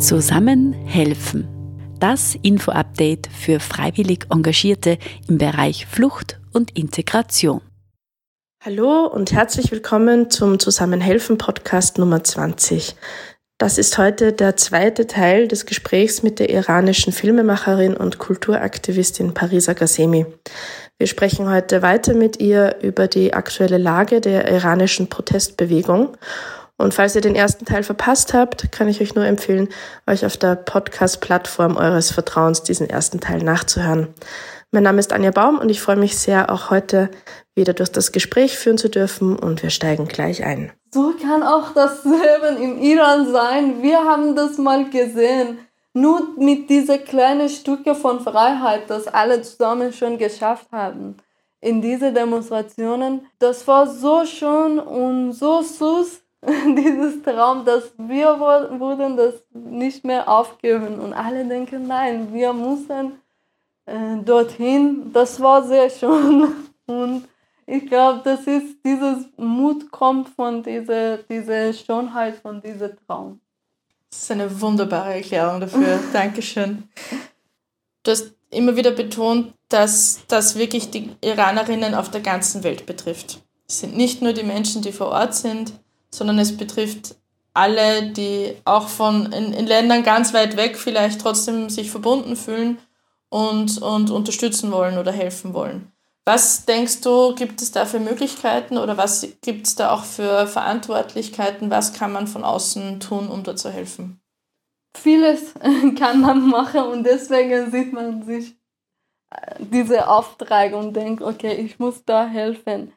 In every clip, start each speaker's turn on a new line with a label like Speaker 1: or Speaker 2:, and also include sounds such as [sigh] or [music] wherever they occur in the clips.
Speaker 1: Zusammen helfen. Das Info-Update für freiwillig Engagierte im Bereich Flucht und Integration.
Speaker 2: Hallo und herzlich willkommen zum Zusammenhelfen Podcast Nummer 20. Das ist heute der zweite Teil des Gesprächs mit der iranischen Filmemacherin und Kulturaktivistin Parisa Ghasemi. Wir sprechen heute weiter mit ihr über die aktuelle Lage der iranischen Protestbewegung und falls ihr den ersten Teil verpasst habt, kann ich euch nur empfehlen, euch auf der Podcast-Plattform eures Vertrauens diesen ersten Teil nachzuhören. Mein Name ist Anja Baum und ich freue mich sehr, auch heute wieder durch das Gespräch führen zu dürfen und wir steigen gleich ein.
Speaker 3: So kann auch das Leben im Iran sein. Wir haben das mal gesehen. Nur mit diesen kleinen Stücke von Freiheit, das alle zusammen schon geschafft haben. In diese Demonstrationen, das war so schön und so süß [laughs] dieses Traum, dass wir wurden das nicht mehr aufgeben und alle denken, nein, wir müssen äh, dorthin. Das war sehr schön [laughs] und ich glaube, das ist dieses Mut kommt von dieser, dieser Schönheit von diesem Traum.
Speaker 4: Das ist eine wunderbare Erklärung dafür. [laughs] Dankeschön. Du hast immer wieder betont, dass das wirklich die Iranerinnen auf der ganzen Welt betrifft. Es sind nicht nur die Menschen, die vor Ort sind, sondern es betrifft alle, die auch von in, in Ländern ganz weit weg vielleicht trotzdem sich verbunden fühlen und, und unterstützen wollen oder helfen wollen. Was denkst du, gibt es da für Möglichkeiten oder was gibt es da auch für Verantwortlichkeiten? Was kann man von außen tun, um da zu helfen?
Speaker 3: Vieles [laughs] kann man machen und deswegen sieht man sich äh, diese Aufträge und denkt, okay, ich muss da helfen.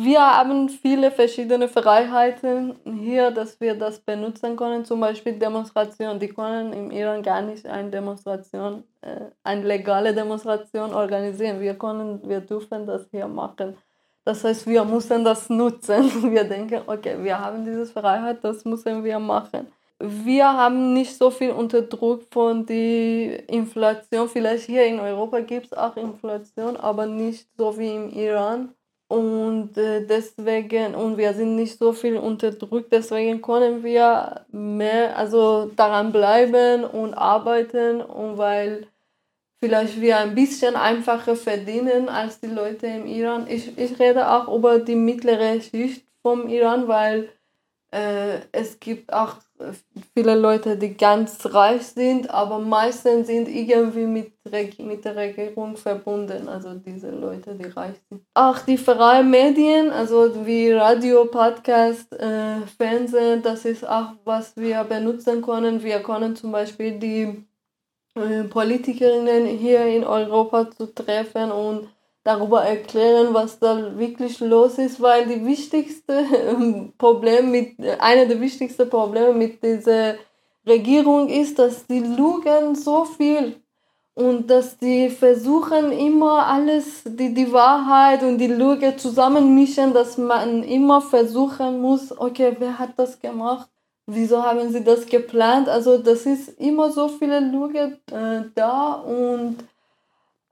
Speaker 3: Wir haben viele verschiedene Freiheiten hier, dass wir das benutzen können. Zum Beispiel Demonstrationen. Die können im Iran gar nicht eine Demonstration, äh, eine legale Demonstration organisieren. Wir können, wir dürfen das hier machen. Das heißt, wir müssen das nutzen. [laughs] Wir denken, okay, wir haben diese Freiheit, das müssen wir machen. Wir haben nicht so viel unter Druck von der Inflation. Vielleicht hier in Europa gibt es auch Inflation, aber nicht so wie im Iran und äh, deswegen, und wir sind nicht so viel unterdrückt, deswegen können wir mehr, also daran bleiben und arbeiten und weil vielleicht wir ein bisschen einfacher verdienen als die Leute im Iran. Ich, ich rede auch über die mittlere Schicht vom Iran, weil äh, es gibt auch viele Leute, die ganz reich sind, aber meistens sind irgendwie mit, mit der Regierung verbunden, also diese Leute, die reich sind. Auch die freien Medien, also wie Radio, Podcast, äh, Fernsehen, das ist auch, was wir benutzen können. Wir können zum Beispiel die äh, Politikerinnen hier in Europa zu treffen und darüber erklären, was da wirklich los ist, weil die wichtigste ähm, Problem mit, eine der wichtigsten Probleme mit dieser Regierung ist, dass die lügen so viel und dass die versuchen immer alles, die, die Wahrheit und die Lüge zusammenmischen, dass man immer versuchen muss, okay, wer hat das gemacht? Wieso haben sie das geplant? Also das ist immer so viele Lüge äh, da und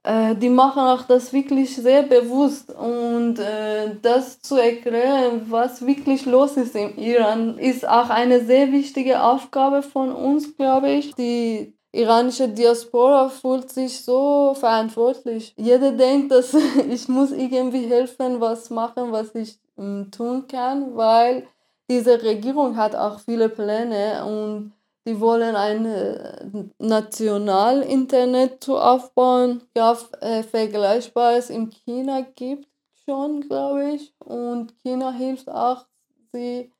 Speaker 3: äh, die machen auch das wirklich sehr bewusst. Und äh, das zu erklären, was wirklich los ist im Iran, ist auch eine sehr wichtige Aufgabe von uns, glaube ich. Die iranische Diaspora fühlt sich so verantwortlich. Jeder denkt, dass [laughs] ich muss irgendwie helfen, was machen, was ich äh, tun kann, weil diese Regierung hat auch viele Pläne und die wollen ein äh, National-Internet zu aufbauen, ja, äh, vergleichbares in China gibt schon, glaube ich. Und China hilft auch, sie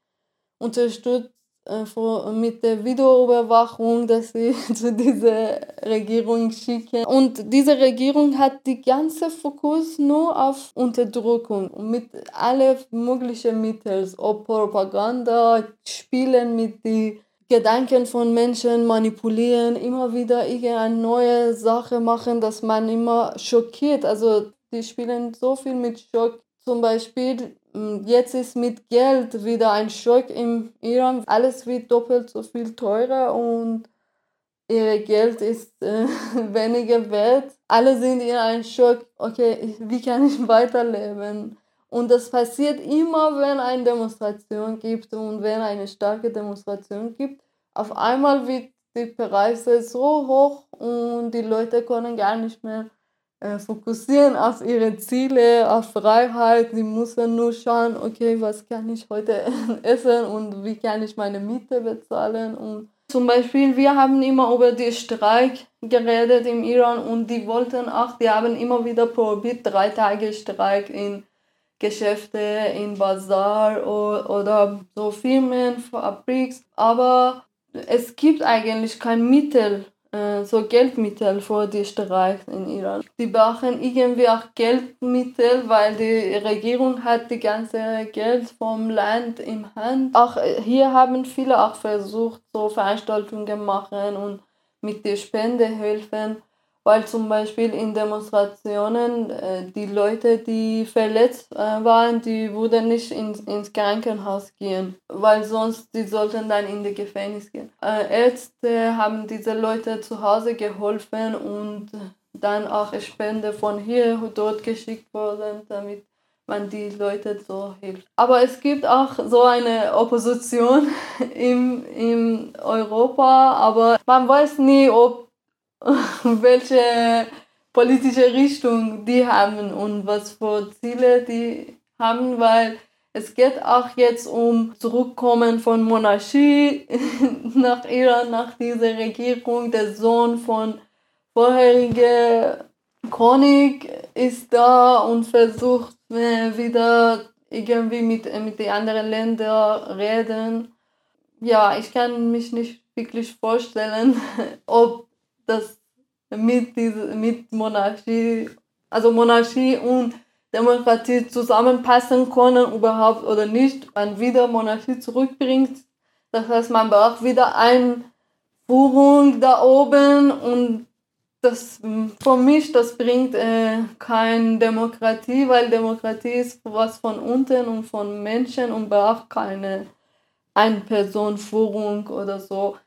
Speaker 3: unterstützt äh, mit der Videoüberwachung, dass sie [laughs] zu dieser Regierung schicken. Und diese Regierung hat die ganze Fokus nur auf Unterdrückung mit allen möglichen Mitteln, ob Propaganda, Spielen mit den Gedanken von Menschen manipulieren, immer wieder irgendeine neue Sache machen, dass man immer schockiert. Also die spielen so viel mit Schock. Zum Beispiel, hm, jetzt ist mit Geld wieder ein Schock im Iran. Alles wird doppelt so viel teurer und ihr Geld ist äh, [laughs] weniger wert. Alle sind in einem Schock. Okay, wie kann ich weiterleben? Und das passiert immer, wenn eine Demonstration gibt und wenn eine starke Demonstration gibt. Auf einmal wird die Preise so hoch und die Leute können gar nicht mehr äh, fokussieren auf ihre Ziele, auf Freiheit. Sie müssen nur schauen, okay, was kann ich heute [laughs] essen und wie kann ich meine Miete bezahlen. Und zum Beispiel, wir haben immer über die Streik geredet im Iran und die wollten auch, die haben immer wieder probiert, drei Tage Streik in Geschäfte, in Bazar oder so Firmen, Fabriks. Aber es gibt eigentlich kein Mittel, äh, so Geldmittel für die Streik in Iran. Die brauchen irgendwie auch Geldmittel, weil die Regierung hat die ganze Geld vom Land im Hand. Auch äh, hier haben viele auch versucht, so Veranstaltungen machen und mit der Spende helfen weil zum Beispiel in Demonstrationen äh, die Leute, die verletzt äh, waren, die wurden nicht in, ins Krankenhaus gehen, weil sonst die sollten dann in die Gefängnis gehen. Äh, Ärzte haben diese Leute zu Hause geholfen und dann auch Spende von hier dort geschickt worden, damit man die Leute so hilft. Aber es gibt auch so eine Opposition [laughs] im, in Europa, aber man weiß nie, ob [laughs] welche politische Richtung die haben und was für Ziele die haben, weil es geht auch jetzt um Zurückkommen von Monarchie [laughs] nach Iran, nach dieser Regierung. Der Sohn von vorheriger König ist da und versucht äh, wieder irgendwie mit, äh, mit den anderen Ländern reden. Ja, ich kann mich nicht wirklich vorstellen, [laughs] ob mit, diese, mit Monarchie, also Monarchie und Demokratie zusammenpassen können überhaupt oder nicht, man wieder Monarchie zurückbringt. Das heißt, man braucht wieder eine Führung da oben und das für mich, das bringt äh, keine Demokratie, weil Demokratie ist was von unten und von Menschen und braucht keine Ein-Person-Führung oder so.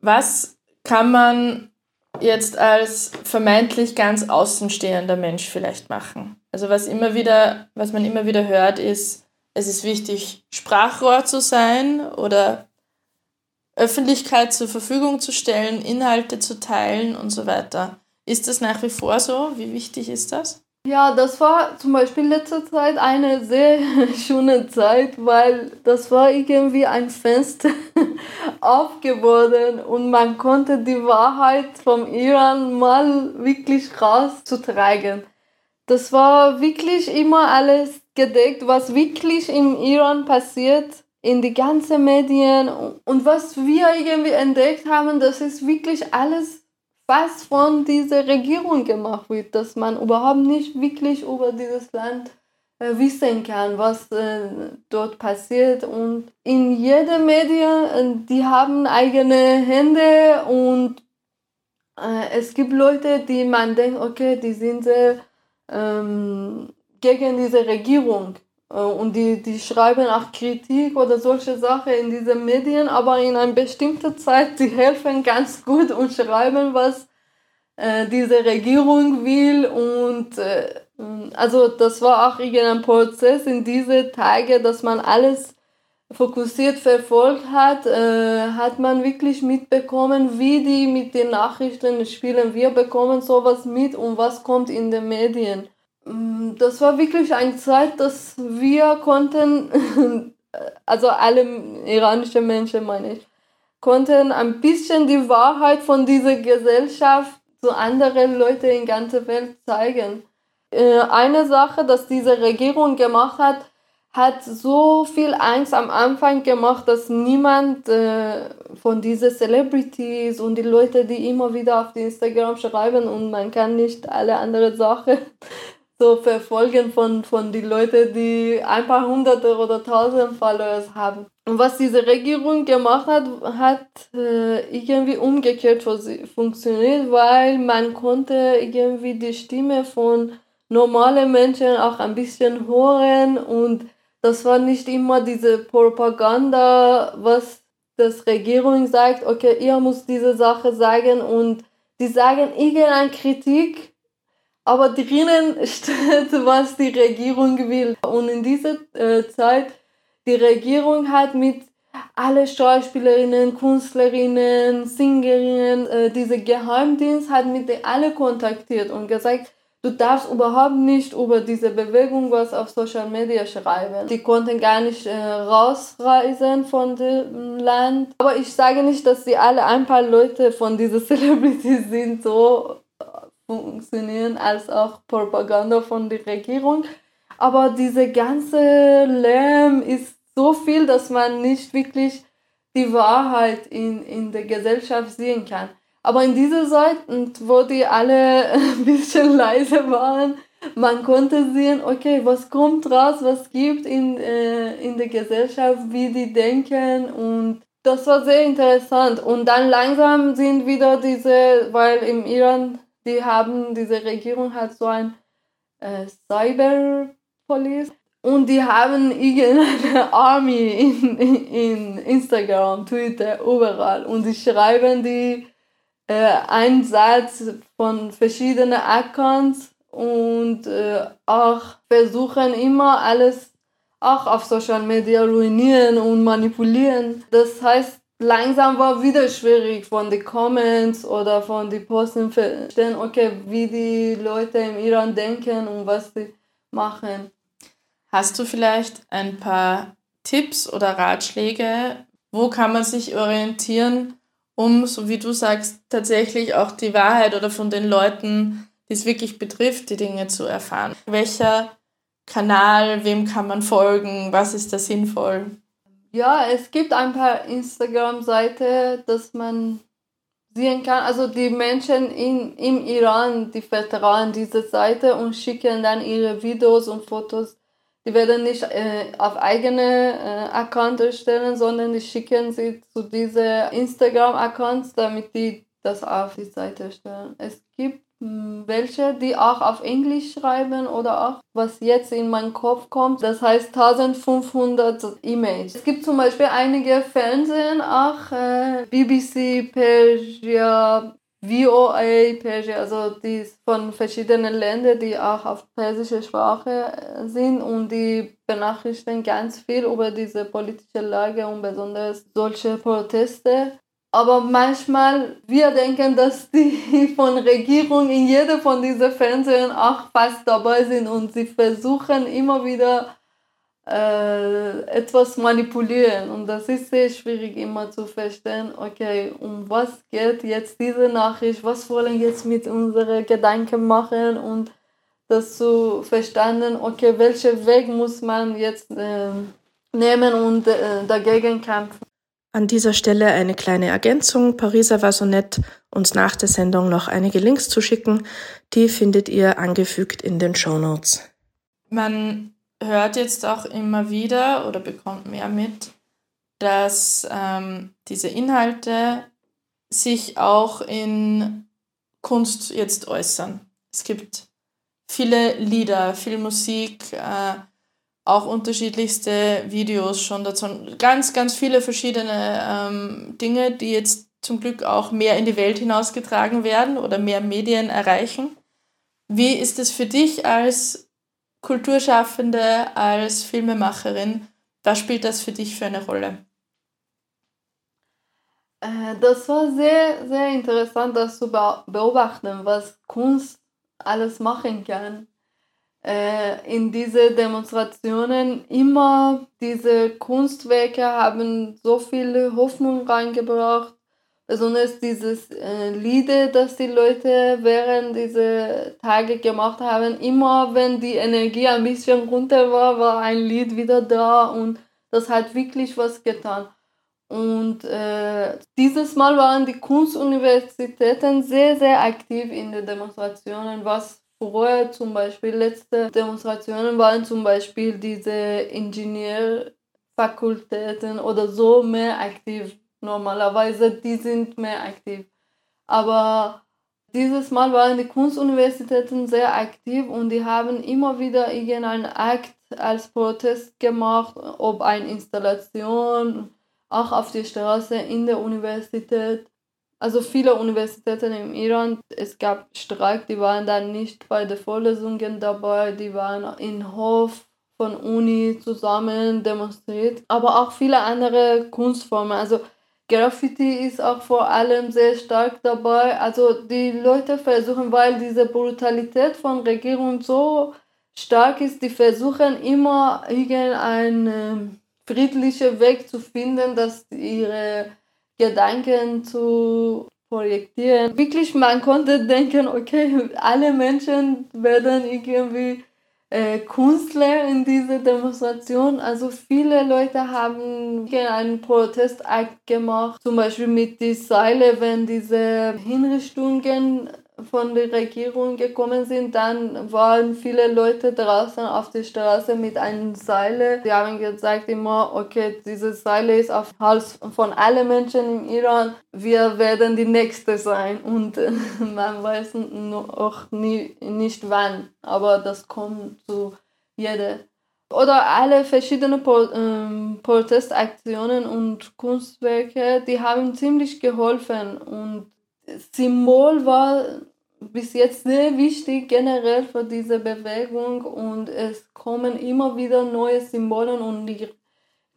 Speaker 4: Was kann man jetzt als vermeintlich ganz außenstehender Mensch vielleicht machen? Also was immer wieder, was man immer wieder hört, ist, es ist wichtig, Sprachrohr zu sein oder Öffentlichkeit zur Verfügung zu stellen, Inhalte zu teilen und so weiter. Ist das nach wie vor so? Wie wichtig ist das?
Speaker 3: Ja, das war zum Beispiel letzte Zeit eine sehr [laughs] schöne Zeit, weil das war irgendwie ein Fenster [laughs] aufgeworden und man konnte die Wahrheit vom Iran mal wirklich rauszutragen. Das war wirklich immer alles gedeckt, was wirklich im Iran passiert, in die ganzen Medien und was wir irgendwie entdeckt haben, das ist wirklich alles was von dieser Regierung gemacht wird, dass man überhaupt nicht wirklich über dieses Land äh, wissen kann, was äh, dort passiert. Und in jedem Medien, äh, die haben eigene Hände und äh, es gibt Leute, die man denkt, okay, die sind sehr ähm, gegen diese Regierung. Äh, und die, die schreiben auch Kritik oder solche Sachen in diesen Medien, aber in einer bestimmten Zeit, die helfen ganz gut und schreiben, was äh, diese Regierung will. Und äh, also das war auch irgendein Prozess in diese Tage, dass man alles fokussiert verfolgt hat, hat man wirklich mitbekommen, wie die mit den Nachrichten spielen. Wir bekommen sowas mit und was kommt in den Medien. Mm, das war wirklich eine Zeit, dass wir konnten, [laughs] also alle iranischen Menschen meine ich, konnten ein bisschen die Wahrheit von dieser Gesellschaft zu anderen Leuten in der ganzen Welt zeigen. Äh, eine Sache, dass diese Regierung gemacht hat, hat so viel Angst am Anfang gemacht, dass niemand äh, von diesen Celebrities und die Leute, die immer wieder auf Instagram schreiben und man kann nicht alle anderen Sachen so verfolgen von, von den Leuten, die ein paar hunderte oder tausend Followers haben. Und was diese Regierung gemacht hat, hat äh, irgendwie umgekehrt funktioniert, weil man konnte irgendwie die Stimme von normalen Menschen auch ein bisschen hören und das war nicht immer diese Propaganda, was das Regierung sagt, okay, ihr müsst diese Sache sagen und die sagen irgendeine Kritik aber drinnen [laughs] steht, was die Regierung will. Und in dieser äh, Zeit, die Regierung hat mit alle Schauspielerinnen, Künstlerinnen, Singerinnen, äh, dieser Geheimdienst hat mit denen alle kontaktiert und gesagt, du darfst überhaupt nicht über diese Bewegung was auf Social Media schreiben. Die konnten gar nicht äh, rausreisen von dem Land. Aber ich sage nicht, dass sie alle ein paar Leute von dieser [laughs] Celebrity sind, so funktionieren als auch Propaganda von der Regierung. Aber diese ganze Lärm ist so viel, dass man nicht wirklich die Wahrheit in, in der Gesellschaft sehen kann. Aber in dieser Zeit, wo die alle [laughs] ein bisschen leise waren, man konnte sehen, okay, was kommt raus, was gibt in, äh, in der Gesellschaft, wie die denken und das war sehr interessant. Und dann langsam sind wieder diese, weil im Iran, die haben, diese Regierung hat so ein äh, Cyberpolice und die haben irgendeine [laughs] Army in, in Instagram, Twitter, überall und die schreiben die äh, einen Satz von verschiedenen Accounts und äh, auch versuchen immer alles auch auf Social Media ruinieren und manipulieren. Das heißt, langsam war wieder schwierig von den Comments oder von den Posten verstehen, okay, wie die Leute im Iran denken und was sie machen.
Speaker 4: Hast du vielleicht ein paar Tipps oder Ratschläge? Wo kann man sich orientieren, um, so wie du sagst, tatsächlich auch die Wahrheit oder von den Leuten, die es wirklich betrifft, die Dinge zu erfahren. Welcher Kanal, wem kann man folgen, was ist da sinnvoll?
Speaker 3: Ja, es gibt ein paar Instagram-Seiten, dass man sehen kann. Also die Menschen in, im Iran, die vertrauen diese Seite und schicken dann ihre Videos und Fotos die werden nicht äh, auf eigene äh, Account erstellen, sondern die schicken sie zu diesen Instagram-Accounts, damit die das auf die Seite stellen. Es gibt welche, die auch auf Englisch schreiben oder auch, was jetzt in meinen Kopf kommt, das heißt 1500 E-Mails. Es gibt zum Beispiel einige Fernsehen, auch äh, BBC, Persia, VOA, Persia, also die von verschiedenen Ländern, die auch auf persische Sprache äh, sind und die benachrichtigen ganz viel über diese politische Lage und besonders solche Proteste. Aber manchmal, wir denken, dass die [laughs] von Regierung in jedem von diesen Fernsehen auch fast dabei sind und sie versuchen immer wieder äh, etwas manipulieren. Und das ist sehr schwierig immer zu verstehen, okay, um was geht jetzt diese Nachricht, was wollen jetzt mit unseren Gedanken machen und das zu verstanden, okay, welchen Weg muss man jetzt äh, nehmen und äh, dagegen kämpfen.
Speaker 2: An dieser Stelle eine kleine Ergänzung. Pariser war so nett, uns nach der Sendung noch einige Links zu schicken. Die findet ihr angefügt in den Show Notes.
Speaker 4: Man hört jetzt auch immer wieder oder bekommt mehr mit, dass ähm, diese Inhalte sich auch in Kunst jetzt äußern. Es gibt viele Lieder, viel Musik, äh, auch unterschiedlichste Videos schon dazu. Ganz, ganz viele verschiedene ähm, Dinge, die jetzt zum Glück auch mehr in die Welt hinausgetragen werden oder mehr Medien erreichen. Wie ist es für dich als Kulturschaffende, als Filmemacherin, was spielt das für dich für eine Rolle?
Speaker 3: Äh, das war sehr, sehr interessant, das zu beobachten, was Kunst alles machen kann. Äh, in diese Demonstrationen immer diese Kunstwerke haben so viel Hoffnung reingebracht besonders dieses äh, Lieder, das die Leute während dieser Tage gemacht haben, immer wenn die Energie ein bisschen runter war, war ein Lied wieder da und das hat wirklich was getan. Und äh, dieses Mal waren die Kunstuniversitäten sehr, sehr aktiv in den Demonstrationen, was vorher zum Beispiel letzte Demonstrationen waren zum Beispiel diese Ingenieurfakultäten oder so mehr aktiv normalerweise, die sind mehr aktiv. Aber dieses Mal waren die Kunstuniversitäten sehr aktiv und die haben immer wieder irgendeinen Akt als Protest gemacht, ob eine Installation, auch auf der Straße in der Universität. Also viele Universitäten im Iran, es gab Streik, die waren dann nicht bei den Vorlesungen dabei, die waren in Hof von Uni zusammen demonstriert, aber auch viele andere Kunstformen. Also Graffiti ist auch vor allem sehr stark dabei. Also die Leute versuchen, weil diese Brutalität von Regierung so stark ist, die versuchen immer irgendeinen friedlichen Weg zu finden, dass ihre Gedanken zu projektieren. Wirklich, man konnte denken, okay, alle Menschen werden irgendwie äh, Künstler in dieser Demonstration. Also viele Leute haben einen Protestakt gemacht, zum Beispiel mit den Seile, wenn diese Hinrichtungen von der Regierung gekommen sind, dann waren viele Leute draußen auf der Straße mit einem Seil. Die haben gesagt immer, okay, dieses Seil ist auf Hals von allen Menschen im Iran. Wir werden die Nächste sein und [laughs] man weiß auch nie, nicht wann, aber das kommt zu jeder. Oder alle verschiedenen ähm, Protestaktionen und Kunstwerke, die haben ziemlich geholfen und Symbol war bis jetzt sehr wichtig generell für diese Bewegung und es kommen immer wieder neue Symbole und die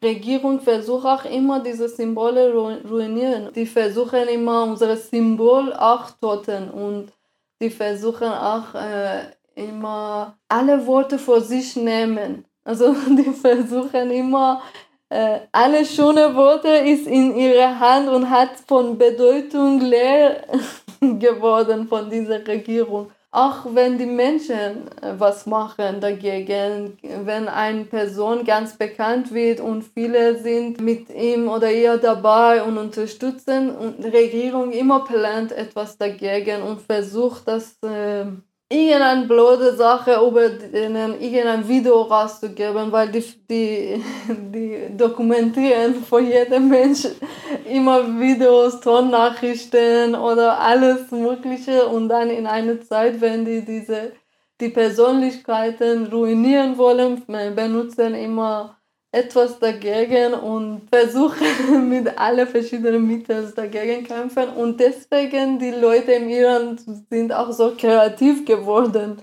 Speaker 3: Regierung versucht auch immer diese Symbole ruinieren. Die versuchen immer unsere Symbol auch toten und die versuchen auch äh, immer alle Worte vor sich nehmen. Also [laughs] die versuchen immer äh, alle schöne Worte ist in ihrer Hand und hat von Bedeutung leer [laughs] [laughs] geworden von dieser Regierung. Auch wenn die Menschen äh, was machen dagegen, wenn eine Person ganz bekannt wird und viele sind mit ihm oder ihr dabei und unterstützen und die Regierung immer plant etwas dagegen und versucht das äh, irgendeine blöde Sache über denen irgendein Video rauszugeben, weil die, die, die dokumentieren von jedem Mensch immer Videos, Tonnachrichten oder alles Mögliche und dann in einer Zeit, wenn die diese die Persönlichkeiten ruinieren wollen, benutzen immer etwas dagegen und versuchen [laughs] mit allen verschiedenen Mitteln dagegen kämpfen. Und deswegen die Leute im Iran sind auch so kreativ geworden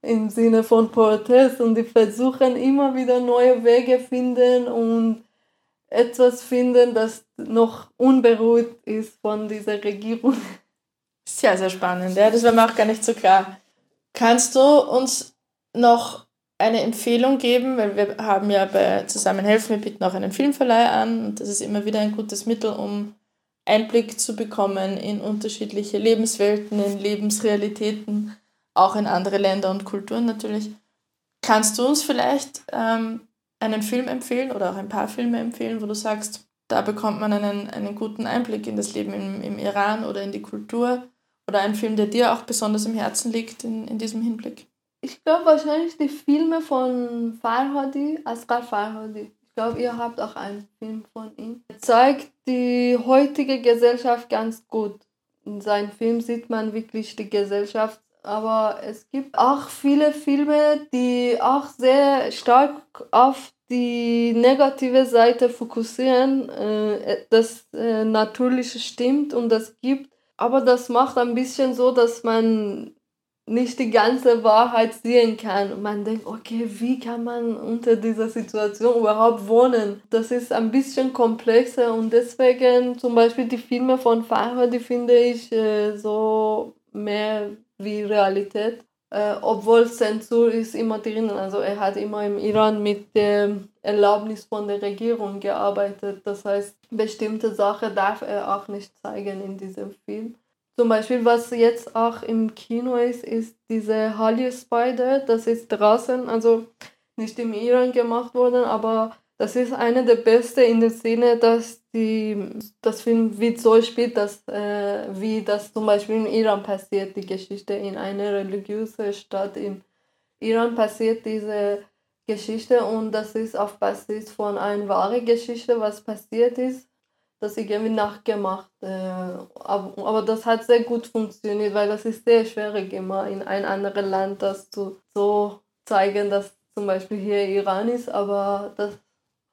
Speaker 3: im Sinne von Protest und die versuchen immer wieder neue Wege finden und etwas finden, das noch unberührt ist von dieser Regierung.
Speaker 4: Sehr, sehr spannend. Ja, das war mir auch gar nicht so klar. Kannst du uns noch eine Empfehlung geben, weil wir haben ja bei Zusammenhelfen, wir bieten auch einen Filmverleih an und das ist immer wieder ein gutes Mittel, um Einblick zu bekommen in unterschiedliche Lebenswelten, in Lebensrealitäten, auch in andere Länder und Kulturen natürlich. Kannst du uns vielleicht ähm, einen Film empfehlen oder auch ein paar Filme empfehlen, wo du sagst, da bekommt man einen, einen guten Einblick in das Leben im, im Iran oder in die Kultur? Oder ein Film, der dir auch besonders im Herzen liegt in, in diesem Hinblick?
Speaker 3: Ich glaube wahrscheinlich die Filme von Farhadi, Asghar Farhadi. Ich glaube, ihr habt auch einen Film von ihm. Er zeigt die heutige Gesellschaft ganz gut. In seinem Film sieht man wirklich die Gesellschaft. Aber es gibt auch viele Filme, die auch sehr stark auf die negative Seite fokussieren. Äh, das äh, Natürliche stimmt und das gibt. Aber das macht ein bisschen so, dass man nicht die ganze Wahrheit sehen kann. Und man denkt, okay, wie kann man unter dieser Situation überhaupt wohnen? Das ist ein bisschen komplexer und deswegen zum Beispiel die Filme von Fahrer, die finde ich äh, so mehr wie Realität. Äh, obwohl Zensur ist immer drin. Also er hat immer im Iran mit der Erlaubnis von der Regierung gearbeitet. Das heißt, bestimmte Sachen darf er auch nicht zeigen in diesem Film. Zum Beispiel, was jetzt auch im Kino ist, ist diese Holly Spider. Das ist draußen, also nicht im Iran gemacht worden, aber das ist eine der besten in der Sinne, dass die, das Film wie so spielt, dass, äh, wie das zum Beispiel im Iran passiert, die Geschichte in einer religiösen Stadt im Iran passiert diese Geschichte und das ist auf Basis von einer wahren Geschichte, was passiert ist das irgendwie nachgemacht. Äh, aber, aber das hat sehr gut funktioniert, weil das ist sehr schwierig immer in ein anderes Land das zu so zeigen, dass zum Beispiel hier Iran ist, aber das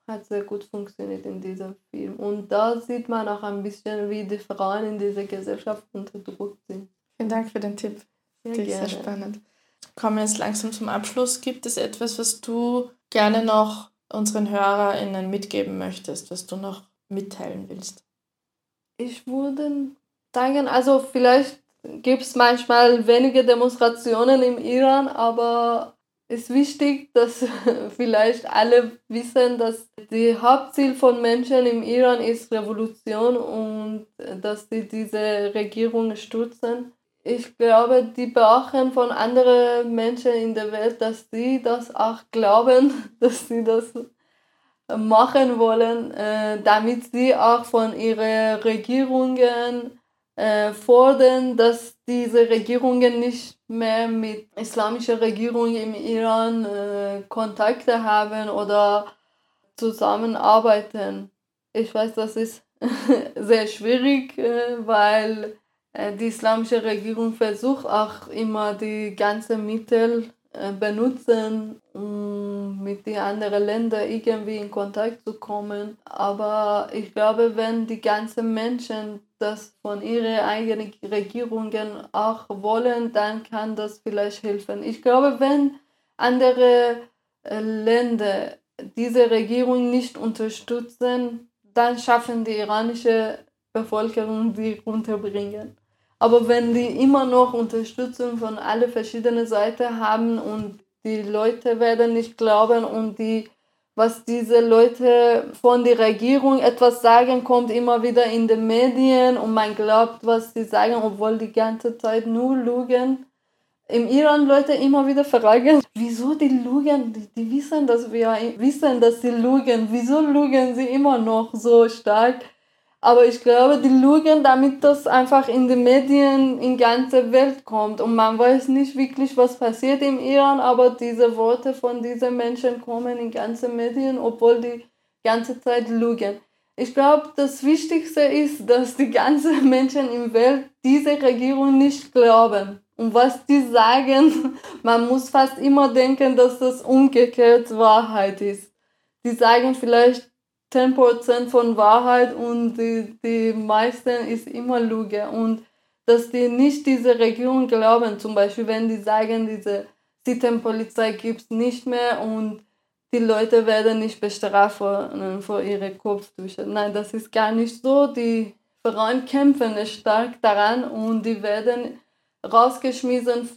Speaker 3: hat sehr gut funktioniert in diesem Film. Und da sieht man auch ein bisschen, wie die Frauen in dieser Gesellschaft unterdrückt sind.
Speaker 4: Vielen Dank für den Tipp. Sehr, sehr spannend. Kommen wir jetzt langsam zum Abschluss. Gibt es etwas, was du gerne noch unseren HörerInnen mitgeben möchtest, was du noch mitteilen willst?
Speaker 3: Ich würde sagen, also vielleicht gibt es manchmal wenige Demonstrationen im Iran, aber es ist wichtig, dass [laughs] vielleicht alle wissen, dass die Hauptziel von Menschen im Iran ist Revolution und dass sie diese Regierung stürzen. Ich glaube, die brauchen von anderen Menschen in der Welt, dass sie das auch glauben, [laughs] dass sie das machen wollen, äh, damit sie auch von ihren Regierungen äh, fordern, dass diese Regierungen nicht mehr mit islamischer Regierung im Iran äh, Kontakte haben oder zusammenarbeiten. Ich weiß, das ist [laughs] sehr schwierig, äh, weil äh, die islamische Regierung versucht auch immer die ganzen Mittel benutzen, um mit den anderen Ländern irgendwie in Kontakt zu kommen. Aber ich glaube, wenn die ganzen Menschen das von ihren eigenen Regierungen auch wollen, dann kann das vielleicht helfen. Ich glaube, wenn andere äh, Länder diese Regierung nicht unterstützen, dann schaffen die iranische Bevölkerung die runterbringen. Aber wenn die immer noch Unterstützung von alle verschiedenen Seiten haben und die Leute werden nicht glauben und die, was diese Leute von der Regierung etwas sagen, kommt immer wieder in den Medien und man glaubt, was sie sagen, obwohl die ganze Zeit nur lügen. Im Iran Leute immer wieder fragen, wieso die lügen? Die, die wissen, dass wir wissen, dass sie lügen. Wieso lügen sie immer noch so stark? Aber ich glaube, die lügen, damit das einfach in den Medien in ganze Welt kommt. Und man weiß nicht wirklich, was passiert im Iran, aber diese Worte von diesen Menschen kommen in ganze Medien, obwohl die ganze Zeit lügen. Ich glaube, das Wichtigste ist, dass die ganzen [laughs] Menschen im Welt diese Regierung nicht glauben. Und was die sagen, [laughs] man muss fast immer denken, dass das umgekehrt Wahrheit ist. Die sagen vielleicht, 10% von Wahrheit und die, die meisten ist immer Lüge. Und dass die nicht diese Regierung glauben, zum Beispiel wenn die sagen, diese Sittenpolizei gibt es nicht mehr und die Leute werden nicht bestraft vor, vor ihre Kopftücher. Nein, das ist gar nicht so. Die Frauen kämpfen stark daran und die werden rausgeschmissen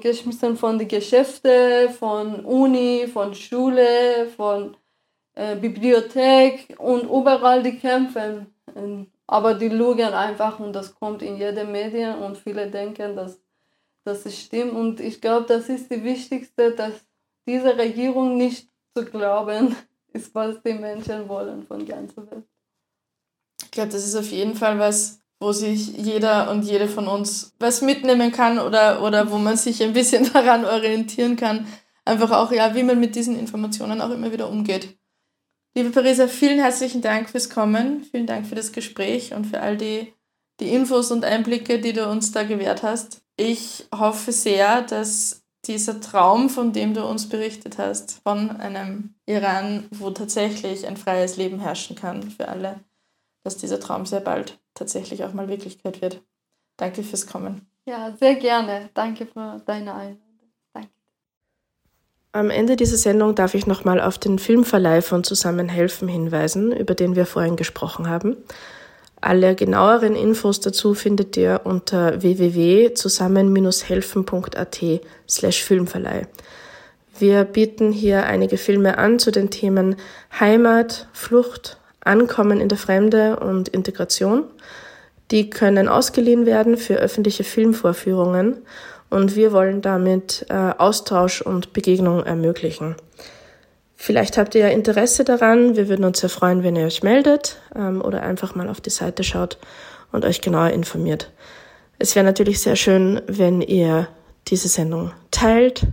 Speaker 3: geschmissen von den Geschäften, von Uni, von Schule, von äh, Bibliothek und überall die kämpfen. Aber die lügen einfach und das kommt in jede Medien und viele denken, dass das stimmt. Und ich glaube, das ist die wichtigste, dass diese Regierung nicht zu glauben [laughs] ist, was die Menschen wollen von ganzer Welt.
Speaker 4: Ich glaube, das ist auf jeden Fall was, wo sich jeder und jede von uns was mitnehmen kann oder, oder wo man sich ein bisschen [laughs] daran orientieren kann. Einfach auch, ja, wie man mit diesen Informationen auch immer wieder umgeht. Liebe Parisa, vielen herzlichen Dank fürs Kommen, vielen Dank für das Gespräch und für all die, die Infos und Einblicke, die du uns da gewährt hast. Ich hoffe sehr, dass dieser Traum, von dem du uns berichtet hast, von einem Iran, wo tatsächlich ein freies Leben herrschen kann für alle, dass dieser Traum sehr bald tatsächlich auch mal Wirklichkeit wird. Danke fürs Kommen.
Speaker 3: Ja, sehr gerne. Danke für deine Einladung.
Speaker 2: Am Ende dieser Sendung darf ich nochmal auf den Filmverleih von Zusammenhelfen hinweisen, über den wir vorhin gesprochen haben. Alle genaueren Infos dazu findet ihr unter www.zusammen-helfen.at slash Filmverleih. Wir bieten hier einige Filme an zu den Themen Heimat, Flucht, Ankommen in der Fremde und Integration. Die können ausgeliehen werden für öffentliche Filmvorführungen und wir wollen damit äh, Austausch und Begegnung ermöglichen. Vielleicht habt ihr ja Interesse daran. Wir würden uns sehr freuen, wenn ihr euch meldet ähm, oder einfach mal auf die Seite schaut und euch genauer informiert. Es wäre natürlich sehr schön, wenn ihr diese Sendung teilt,